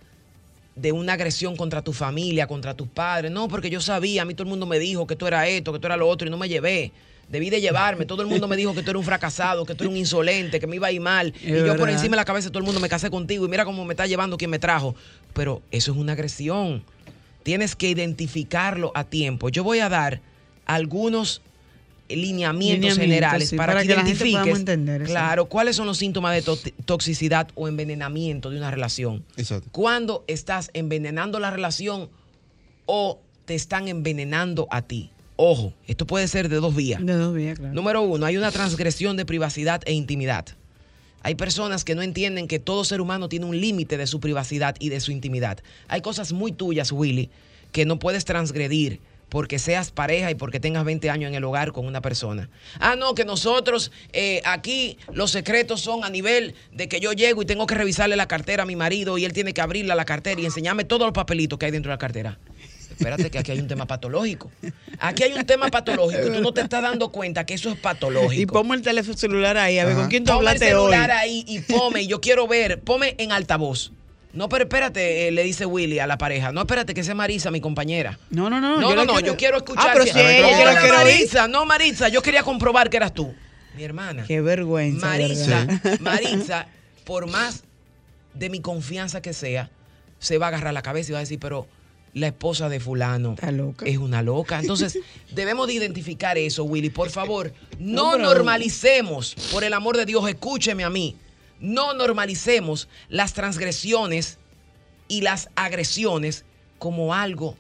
de una agresión contra tu familia, contra tus padres. No, porque yo sabía, a mí todo el mundo me dijo que tú era esto, que tú era lo otro y no me llevé. Debí de llevarme. Todo el mundo me dijo que tú eres un fracasado, que tú eres un insolente, que me iba a ir mal. y yo por encima de la cabeza todo el mundo me casé contigo y mira cómo me está llevando quien me trajo. Pero eso es una agresión. Tienes que identificarlo a tiempo. Yo voy a dar algunos lineamientos, generales para, que, identifiques entender, claro cuáles son los síntomas de toxicidad o envenenamiento de una relación.
Exacto.
Cuando estás envenenando la relación o te están envenenando a ti. Ojo, esto puede ser de dos vías.
De dos vías, claro.
Número uno, hay una transgresión de privacidad e intimidad. Hay personas que no entienden que todo ser humano tiene un límite de su privacidad y de su intimidad. Hay cosas muy tuyas, Willy, que no puedes transgredir porque seas pareja y porque tengas 20 años en el hogar con una persona. Ah, no, que nosotros eh, aquí los secretos son a nivel de que yo llego y tengo que revisarle la cartera a mi marido y él tiene que abrirle la cartera y enseñarme todos los papelitos que hay dentro de la cartera espérate que aquí hay un tema patológico. Aquí hay un tema patológico tú no te estás dando cuenta que eso es patológico.
Y ponme el teléfono celular ahí, a ver, ¿con quién tú
hablaste hoy? el celular ahí y pome, yo quiero ver, pome en altavoz. No, pero espérate, eh, le dice Willy a la pareja. No, espérate, que sea Marisa, mi compañera.
No, no, no.
No, no, no, yo quiero escuchar. Ah, pero si ella, Marisa, no, Marisa, yo quería comprobar que eras tú. Mi hermana.
Qué vergüenza.
Marisa, Marisa, por más de mi confianza que sea, se va a agarrar la cabeza y va a decir, pero la esposa de fulano es una loca. Entonces, debemos de identificar eso, Willy. Por favor, no, normalicemos, por el amor de Dios, escúcheme a mí, no normalicemos las transgresiones y las agresiones como algo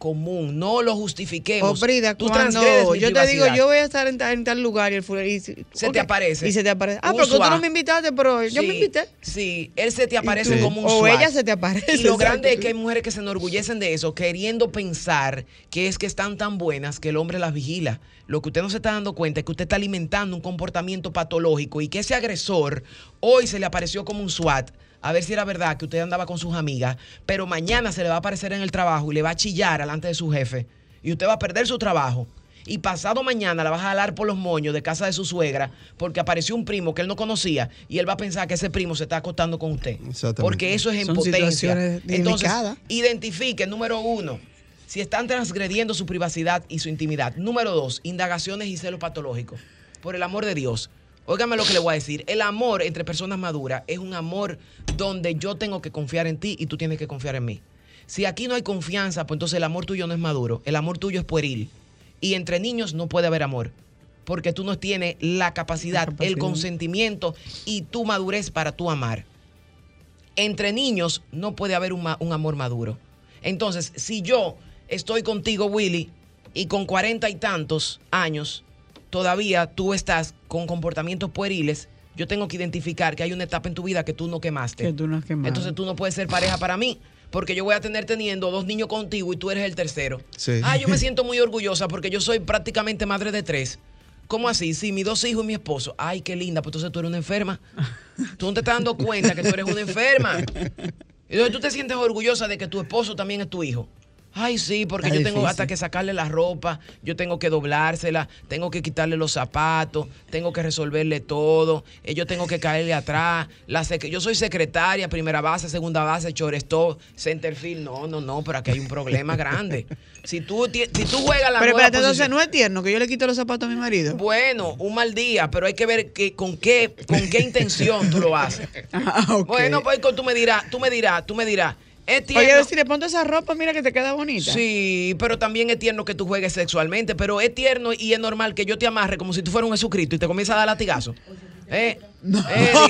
común, no lo justifiquemos.
Oh, Brida, cuando yo te digo, yo voy a estar en, tal, lugar y, el,
se te aparece.
Y se te aparece. Ah, pero tú no me invitaste, pero yo me invité.
Sí, él se te aparece como un
O ella se te aparece.
Y lo grande es que hay mujeres que se enorgullecen de eso, queriendo pensar que es que están tan buenas que el hombre las vigila. Lo que usted no se está dando cuenta es que usted está alimentando un comportamiento patológico y que ese agresor hoy se le apareció como un SWAT a ver si era verdad que usted andaba con sus amigas, pero mañana se le va a aparecer en el trabajo y le va a chillar delante de su jefe y usted va a perder su trabajo. Y pasado mañana la va a jalar por los moños de casa de su suegra porque apareció un primo que él no conocía y él va a pensar que ese primo se está acostando con usted. Porque eso es en potencia. Entonces, identifique, número uno, si están transgrediendo su privacidad y su intimidad. Número dos, indagaciones y celos patológicos. Por el amor de Dios, Óigame lo que le voy a decir. El amor entre personas maduras es un amor donde yo tengo que confiar en ti y tú tienes que confiar en mí. Si aquí no hay confianza, pues entonces el amor tuyo no es maduro. El amor tuyo es pueril. Y entre niños no puede haber amor. Porque tú no tienes la capacidad, el consentimiento y tu madurez para tú amar. Entre niños no puede haber un, un amor maduro. Entonces, si yo estoy contigo, Willy, y con cuarenta y tantos años, todavía tú estás con comportamientos pueriles, yo tengo que identificar que hay una etapa en tu vida que tú no quemaste.
Que tú no quemaste.
Entonces tú no puedes ser pareja para mí. Porque yo voy a tener teniendo dos niños contigo y tú eres el tercero.
Sí.
Ah, yo me siento muy orgullosa porque yo soy prácticamente madre de tres. ¿Cómo así? Sí, mis dos hijos y mi esposo. Ay, qué linda, pues entonces tú eres una enferma. Tú no te estás dando cuenta que tú eres una enferma. Entonces tú te sientes orgullosa de que tu esposo también es tu hijo. Ay, sí, porque yo tengo hasta que sacarle la ropa, yo tengo que doblársela, tengo que quitarle los zapatos, tengo que resolverle todo, eh, yo tengo que caerle atrás. La yo soy secretaria, primera base, segunda base, center centerfield. No, no, no, pero aquí hay un problema grande. Si tú, si tú juegas la
Pero espérate, entonces no es tierno que yo le quito los zapatos a mi marido.
Bueno, un mal día, pero hay que ver que, con qué con qué intención tú lo haces. Ah, bueno, pues tú me dirás, tú me dirás, tú me dirás. Es.
Oye, si le pongo esa ropa, mira que te queda bonita.
Sí, pero también es tierno que tú juegues sexualmente, pero es tierno y es normal que yo te amarre como si tú fueras un Jesucristo y te comienza a dar latigazo. Eh, no. Eh,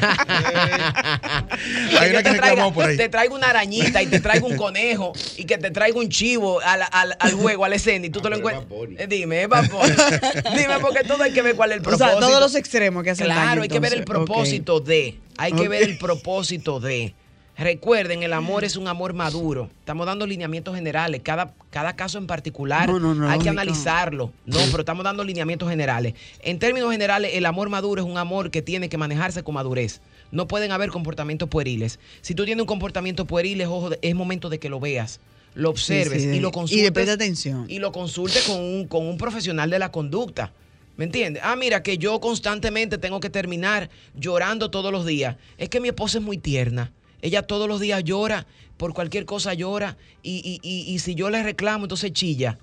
Hay una que reclamó por ahí. Te traigo una arañita y te traigo un conejo y que te traigo un chivo al, al, al juego, al escena y tú te lo encuentras. Eh, dime, Dime, porque todo hay que ver cuál es el propósito. O sea,
todos los extremos que hacen
Claro, hay que ver el propósito de. Hay que ver el propósito de. Recuerden, el amor es un amor maduro. Estamos dando lineamientos generales. Cada, cada caso en particular hay que analizarlo. No, pero estamos dando lineamientos generales. En términos generales, el amor maduro es un amor que tiene que manejarse con madurez. No pueden haber comportamientos pueriles. Si tú tienes un comportamiento pueril, es, es momento de que lo veas lo observes y lo consultes.
Y atención.
Y lo consultes con un, con un profesional de la conducta. ¿Me entiendes? Ah, mira, que yo constantemente tengo que terminar llorando todos los días. Es que mi esposa es muy tierna. Ella todos los días llora, por cualquier cosa llora, y, si yo le reclamo, entonces chilla.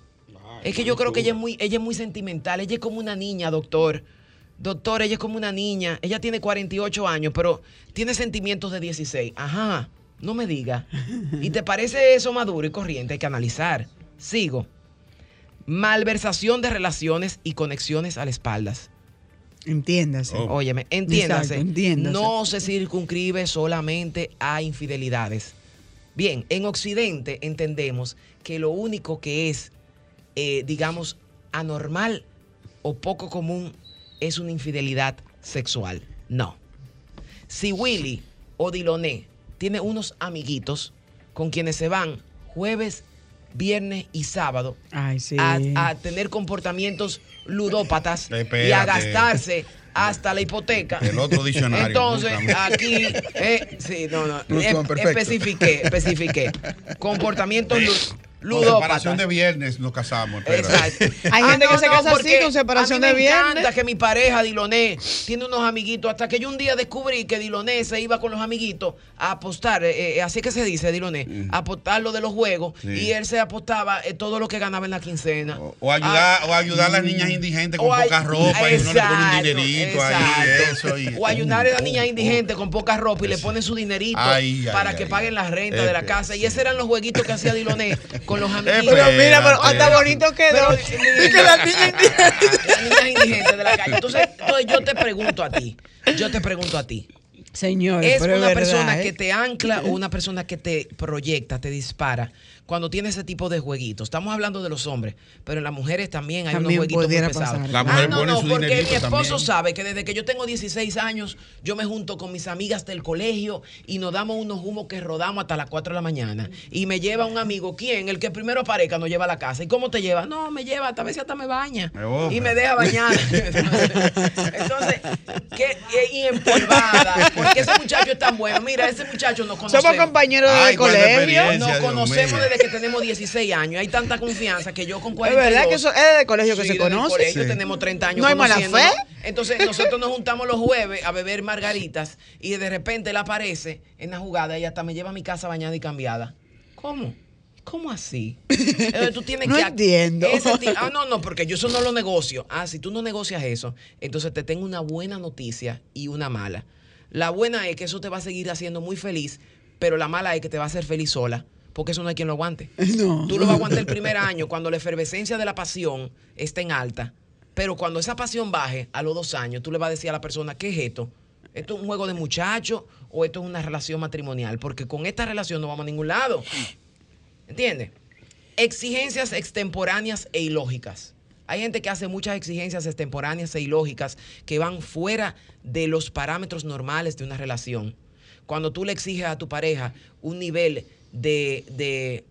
es que yo creo que ella es, muy, ella es muy sentimental, ella es como una niña, doctor. Doctor, ella es como una niña, ella tiene 48 años, pero tiene sentimientos de 16. Ajá, no me diga. ¿Y te parece eso maduro y corriente? Hay que analizar. Sigo. Malversación de relaciones y conexiones a las espaldas.
Entiéndase.
Oh. Óyeme, entiéndase. No se circunscribe solamente a infidelidades. Bien, en Occidente entendemos que lo único que es, eh, digamos, anormal o poco común es una infidelidad sexual. No. Si Willy o Diloné tiene unos amiguitos con quienes se van jueves, viernes y sábado a, tener comportamientos ludópatas y a gastarse hasta la hipoteca.
El otro diccionario.
Entonces, aquí, eh, sí, no, no, especifiqué, especifiqué. Comportamientos Ludópata.
Con separación de viernes nos casamos.
Exacto.
Hay gente ah, que se casa así con separación de viernes. Me
encanta que mi pareja Diloné tiene unos amiguitos. Hasta que yo un día descubrí que Diloné se iba con los amiguitos a apostar, eh, eh, así que se dice Diloné, a apostar lo de los juegos. Y él se apostaba eh, todo lo que ganaba en la quincena.
O, ayudar, o ayudar a las niñas indigentes con poca ropa y uno le pone un dinerito ahí.
o ayudar a las niñas indigentes con poca ropa y le ponen su dinerito para que paguen la renta de la casa. Y esos eran los jueguitos que hacía Diloné con los amigos.
pero mira, pero hasta bonito quedó.
y que la niña indigente. de la calle. Entonces, yo te pregunto a ti, yo te pregunto a ti.
Señor,
es una persona ¿eh? que te ancla o una persona que te proyecta, te dispara cuando tiene ese tipo de jueguitos. Estamos hablando de los hombres, pero en las mujeres también hay
También
unos jueguitos muy pesados.
pasar.
La mujer
ah, no,
pone
no,
su
porque mi esposo
también.
sabe que desde que yo tengo 16 años, yo me junto con mis amigas del colegio y nos damos unos humos que rodamos hasta las 4 de la mañana. Y me lleva un amigo, ¿quién? El que primero aparezca nos lleva a la casa. ¿Y cómo te lleva? No, me lleva, a veces hasta me baña. Y me deja bañar. Entonces, ¿qué? y empolvada. Porque ese muchacho es tan bueno. Mira, ese muchacho nos conocemos.
Somos compañeros
Ay,
de
cuánta
colegio.
Nos conocemos
mío.
Desde que tenemos 16 años. Hay tanta confianza que yo con
Es
42...
verdad que eso es de colegio que
Sí,
se conoce.
colegio
Sí.
tenemos 30 años
No hay mala fe.
Entonces nosotros nos juntamos los jueves a beber margaritas y de repente él aparece en la jugada y hasta me lleva a mi casa bañada y cambiada. ¿Cómo? ¿Cómo así? Entonces, tú tienes
No
que
entiendo.
ah, no, no, porque yo eso no lo negocio. Ah, si tú no negocias eso, entonces te tengo una buena noticia y una mala. La buena es que eso te va a seguir haciendo muy feliz, pero la mala es que te va a hacer feliz sola, porque eso no hay quien lo aguante.
No.
Tú lo vas a aguantar el primer año cuando la efervescencia de la pasión esté en alta. Pero cuando esa pasión baje a los dos años, tú le vas a decir a la persona, ¿qué es esto? ¿Esto es un juego de muchachos o esto es una relación matrimonial? Porque con esta relación no vamos a ningún lado. ¿Entiendes? Exigencias extemporáneas e ilógicas. Hay gente que hace muchas exigencias extemporáneas e ilógicas que van fuera de los parámetros normales de una relación. Cuando tú le exiges a tu pareja un nivel de, de,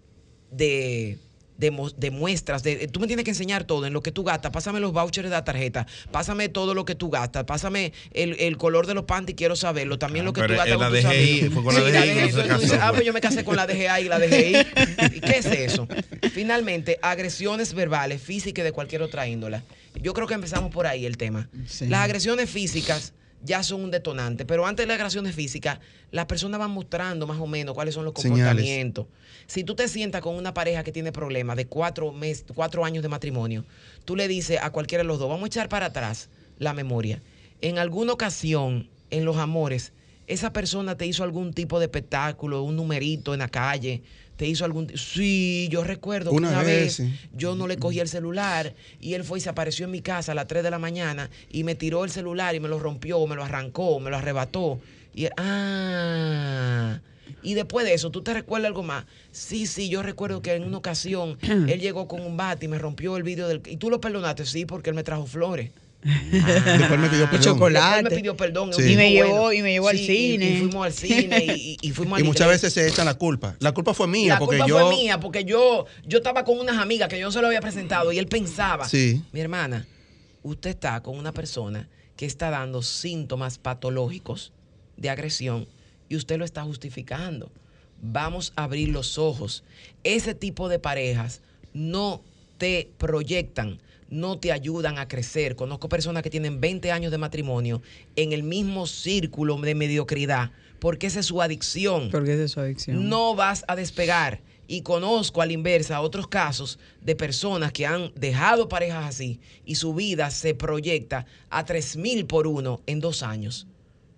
de, de, de muestras, de, tú me tienes que enseñar todo en lo que tú gastas, pásame los vouchers de la tarjeta, pásame todo lo que tú gastas, pásame el, el color de los panties, quiero saberlo, también
Ah,
lo que
pero
tú gastas
la
con tus
DGI,
amigos.
fue con la
Sí,
DGI que se
Entonces tú dices,
casó,
ah,
fue.
pues yo me casé con la DGA y la DGI. ¿Y qué es eso? Finalmente, agresiones verbales, físicas y de cualquier otra índole. Yo creo que empezamos por ahí el tema.
Sí.
Las agresiones físicas ya son un detonante, pero antes de las agresiones físicas, las personas van mostrando más o menos cuáles son los
Señales.
comportamientos. Si tú te sientas con una pareja que tiene problemas de cuatro, meses, cuatro años de matrimonio, tú le dices a cualquiera de los dos, vamos a echar para atrás la memoria. En alguna ocasión, en los amores, esa persona te hizo algún tipo de espectáculo, un numerito en la calle, te hizo algún... Sí, yo recuerdo que
Una
una
vez,
vez
sí.
yo no le cogí el celular y él fue y se apareció en mi casa a las 3 de la mañana y me tiró el celular y me lo rompió, me lo arrancó, me lo arrebató. Y ah, y después de eso, ¿tú te recuerdas algo más? Sí, sí, yo recuerdo que en una ocasión él llegó con un bate y me rompió el vidrio del... ¿Y tú lo perdonaste? Sí, porque él me trajo flores.
Después me pidió perdón.
chocolate.
después me pidió perdón.
Sí.
Y me llevó- y me llevó al cine.
Y, fuimos al cine y, y- y fuimos
Y
al
muchas veces se echan la culpa. La culpa fue mía
La
porque
culpa
yo.
fue mía, porque yo, yo estaba con unas amigas que yo no se lo había presentado y él pensaba,
Sí.
mi hermana, usted está con una persona que está dando síntomas patológicos de agresión y usted lo está justificando. Vamos a abrir los ojos. Ese tipo de parejas no te proyectan, no te ayudan a crecer. Conozco personas que tienen 20 años de matrimonio en el mismo círculo de mediocridad, porque esa es su adicción
Porque esa es su adicción.
no vas a despegar. Y conozco a la inversa otros casos de personas que han dejado parejas así y su vida se proyecta a 3 mil por uno en dos años.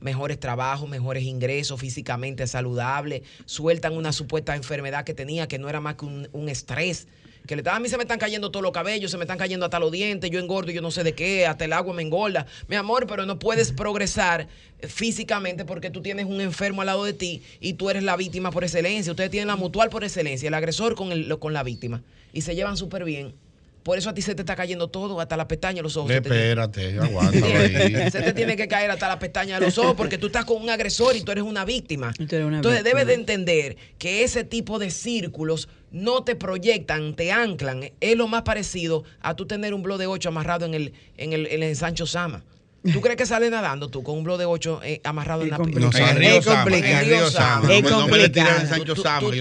Mejores trabajos, mejores ingresos, físicamente saludable, sueltan una supuesta enfermedad que tenía que no era más que un, un estrés. Que le estaba, a mí se me están cayendo todos los cabellos, se me están cayendo hasta los dientes, yo engordo, yo no sé de qué, hasta el agua me engorda. Mi amor, pero no puedes progresar físicamente porque tú tienes un enfermo al lado de ti y tú eres la víctima por excelencia. Ustedes tienen la mutual por excelencia, el agresor con, el, con la víctima. Y se llevan súper bien. Por eso a ti se te está cayendo todo, hasta la pestaña, los ojos. te-
Espérate, aguántalo ahí.
se te tiene que caer hasta la pestaña de los ojos porque tú estás con un agresor y tú eres una víctima.
Eres una
Entonces
víctima.
debes de entender que ese tipo de círculos no te proyectan, te anclan. Es lo más parecido a tú tener un blog de 8 amarrado en el, en el, en el Sancho Sama. ¿Tú crees que sales nadando tú con un blog de 8 amarrado en la
Es
pi-
No
En el río
Es
Sama, en
complicado.
el río Sama.
Es
No me- no me le
complicado.
el Sancho Sama, yo soy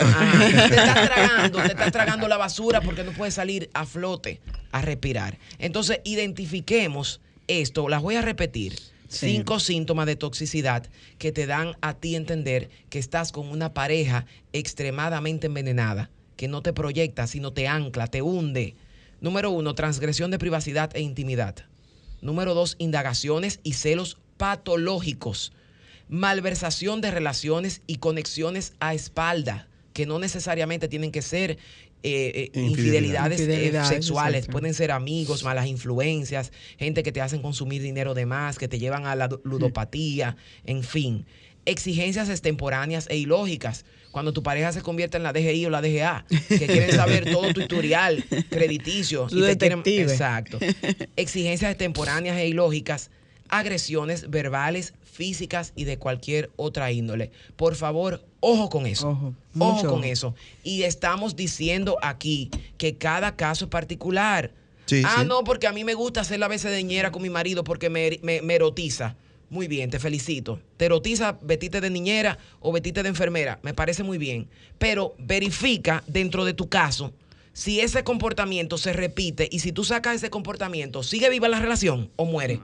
ajá. te estás tragando, te estás tragando la basura porque no puedes salir a flote a respirar. Entonces, identifiquemos esto, las voy a repetir. Cinco síntomas de toxicidad que te dan a ti entender que estás con una pareja extremadamente envenenada, que no te proyecta, sino te ancla, te hunde. Número uno, transgresión de privacidad e intimidad. Número dos, indagaciones y celos patológicos. Malversación de relaciones y conexiones a espalda, que no necesariamente tienen que ser eh, eh, infidelidades, eh,
Infidelidades,
sexuales,
exacto.
pueden ser amigos, malas influencias, gente que te hacen consumir dinero de más, que te llevan a la ludopatía, en fin. Exigencias extemporáneas e ilógicas. Cuando tu pareja se convierte en la DGI o la DGA, que quieren saber todo tu historial crediticio.
Tu
te quieren- exacto. Exigencias extemporáneas e ilógicas, agresiones verbales, físicas y de cualquier otra índole. Por favor, ojo con eso. Ojo, con
ojo.
eso. Y estamos diciendo aquí que cada caso es particular.
Sí,
ah,
sí.
no, porque a mí me gusta hacer la besedeñera con mi marido porque me, me- me erotiza. Muy bien, te felicito. Te erotiza vestirte de niñera o vestirte de enfermera. Me parece muy bien. Pero verifica dentro de tu caso si ese comportamiento se repite y si tú sacas ese comportamiento, ¿sigue viva la relación o muere?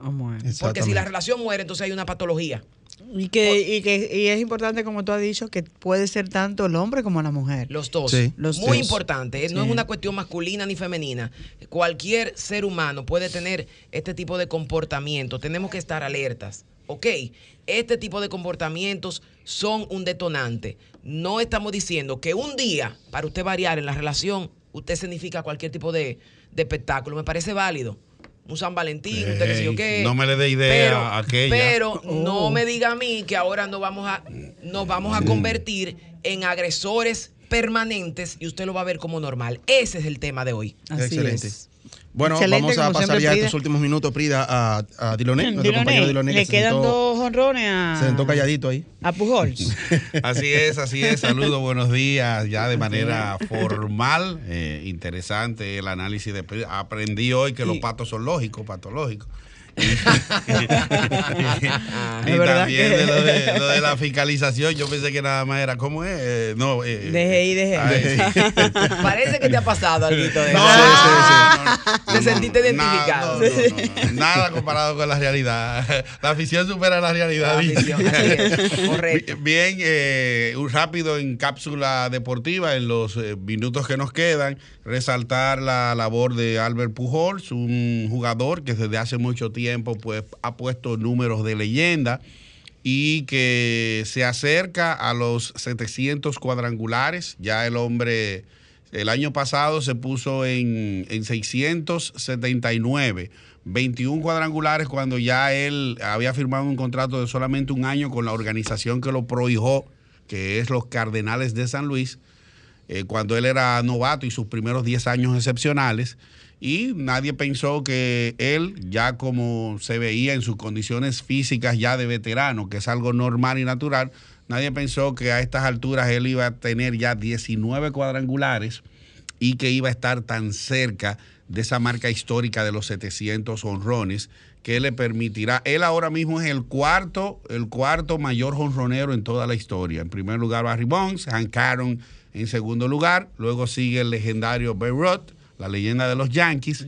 Porque si la relación muere, entonces hay una patología.
Y que, y que y es importante, como tú has dicho, que puede ser tanto el hombre como la mujer.
Los dos.
Sí. Los
Muy
dos.
importante. No
Sí.
es una cuestión masculina ni femenina. Cualquier ser humano puede tener este tipo de comportamiento. Tenemos que estar alertas. ¿Ok? Este tipo de comportamientos son un detonante. No estamos diciendo que un día, para usted variar en la relación, usted significa cualquier tipo de, de espectáculo. Me parece válido. Un San Valentín, usted qué sé yo qué.
no me le dé idea a aquella.
Pero
Oh.
no me diga a mí que ahora nos vamos a, nos vamos a convertir en agresores permanentes y usted lo va a ver como normal. Ese es el tema de hoy.
Excelente. Bueno,
Excelente,
vamos a pasar
siempre,
ya estos últimos minutos, Prida, a, a Diloné, nuestro
Diloné,
compañero Diloné,
le
se
quedan
sentó-
dos honrones a,
se sentó calladito ahí.
a Pujols.
Así es, así es. Saludos, buenos días. Ya de manera formal, eh, interesante el análisis de. Aprendí hoy que los patos son lógicos, patológicos. Y también
que-
de lo, de, lo de la fiscalización, yo pensé que nada más era, ¿cómo es? Eh, no, eh,
DGI, DGI.
ay,
Parece que te ha pasado algo de.
No,
Te sentiste identificado.
no, no, no, nada comparado con la realidad. La afición supera la realidad.
La
dice.
afición, así es, correcto.
Bien, eh, un rápido en cápsula deportiva, en los eh, minutos que nos quedan, resaltar la labor de Albert Pujols, un jugador que desde hace mucho tiempo pues, ha puesto números de leyenda y que se acerca a los 700 cuadrangulares. Ya el hombre el año pasado se puso en, en 679. 21 cuadrangulares cuando ya él había firmado un contrato de solamente un año con la organización que lo prohijó, que es los Cardenales de San Luis, eh, cuando él era novato y sus primeros 10 años excepcionales. Y nadie pensó que él, ya como se veía en sus condiciones físicas ya de veterano, que es algo normal y natural, nadie pensó que a estas alturas él iba a tener ya 19 cuadrangulares y que iba a estar tan cerca de esa marca histórica de los 700 honrones que le permitirá, él ahora mismo es el cuarto, el cuarto mayor honronero en toda la historia. En primer lugar Barry Bonds, Hank Aaron en segundo lugar, luego sigue el legendario Babe Ruth, la leyenda de los Yankees,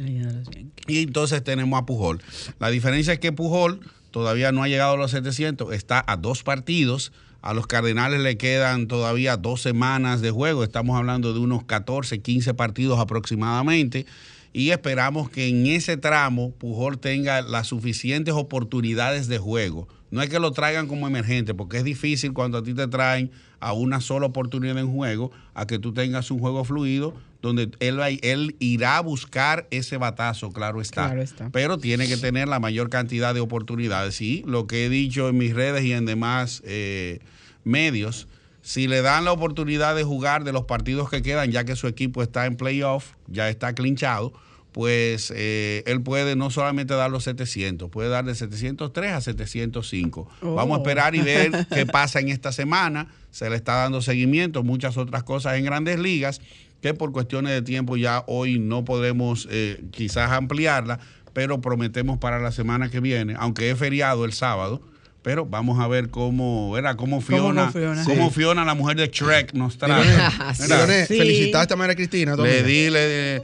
y entonces tenemos a Pujol. La diferencia es que Pujol todavía no ha llegado a los 700, está a dos partidos. A los Cardenales le quedan todavía dos semanas de juego. Estamos hablando de unos 14, 15 partidos aproximadamente. Y esperamos que en ese tramo Pujol tenga las suficientes oportunidades de juego. No es que lo traigan como emergente, porque es difícil cuando a ti te traen a una sola oportunidad en juego, a que tú tengas un juego fluido donde él, va- él irá a buscar ese batazo, claro está.
Claro está.
Pero tiene que tener la mayor cantidad de oportunidades. Y lo que he dicho en mis redes y en demás eh, medios, si le dan la oportunidad de jugar de los partidos que quedan, ya que su equipo está en playoff, ya está clinchado, pues eh, él puede no solamente dar los 700, puede dar de 703 a 705. Vamos a
Oh.
esperar y ver qué pasa en esta semana. Se le está dando seguimiento, muchas otras cosas en grandes ligas, que por cuestiones de tiempo ya hoy no podemos eh, quizás ampliarla, pero prometemos para la semana que viene, aunque es feriado el sábado. Pero vamos a ver cómo, era cómo Fiona,
no, Fiona?
cómo
Sí.
Fiona, la mujer de Shrek, nos trae.
Diloné,
Sí.
Felicitaste a María Cristina.
Le di, le,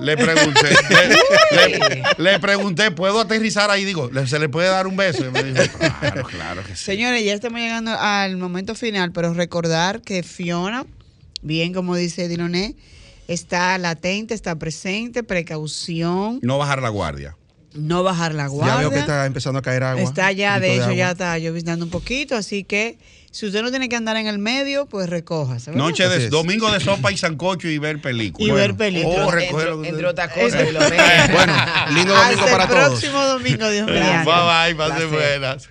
le pregunté, le, le- le pregunté, ¿puedo aterrizar ahí? Digo, ¿le- ¿se le puede dar un beso? Y me dijo, claro, claro que sí.
Señores, ya estamos llegando al momento final, pero recordar que Fiona, bien como dice Diloné, está latente, está presente, precaución,
No bajar la guardia.
no bajar la
Ya
guardia.
veo que está empezando a caer agua.
Está ya, de hecho, ya está lloviznando un poquito, así que si usted no tiene que andar en el medio, pues. ¿verdad?
Noche de domingo de sopa y sancocho y ver películas.
Y ver películas.
Oh,
Entre, otras cosas. Diloné.
Bueno, lindo domingo
Hasta
para
el
todos.
próximo domingo, Dios mío.
Bye bye, pasen buenas.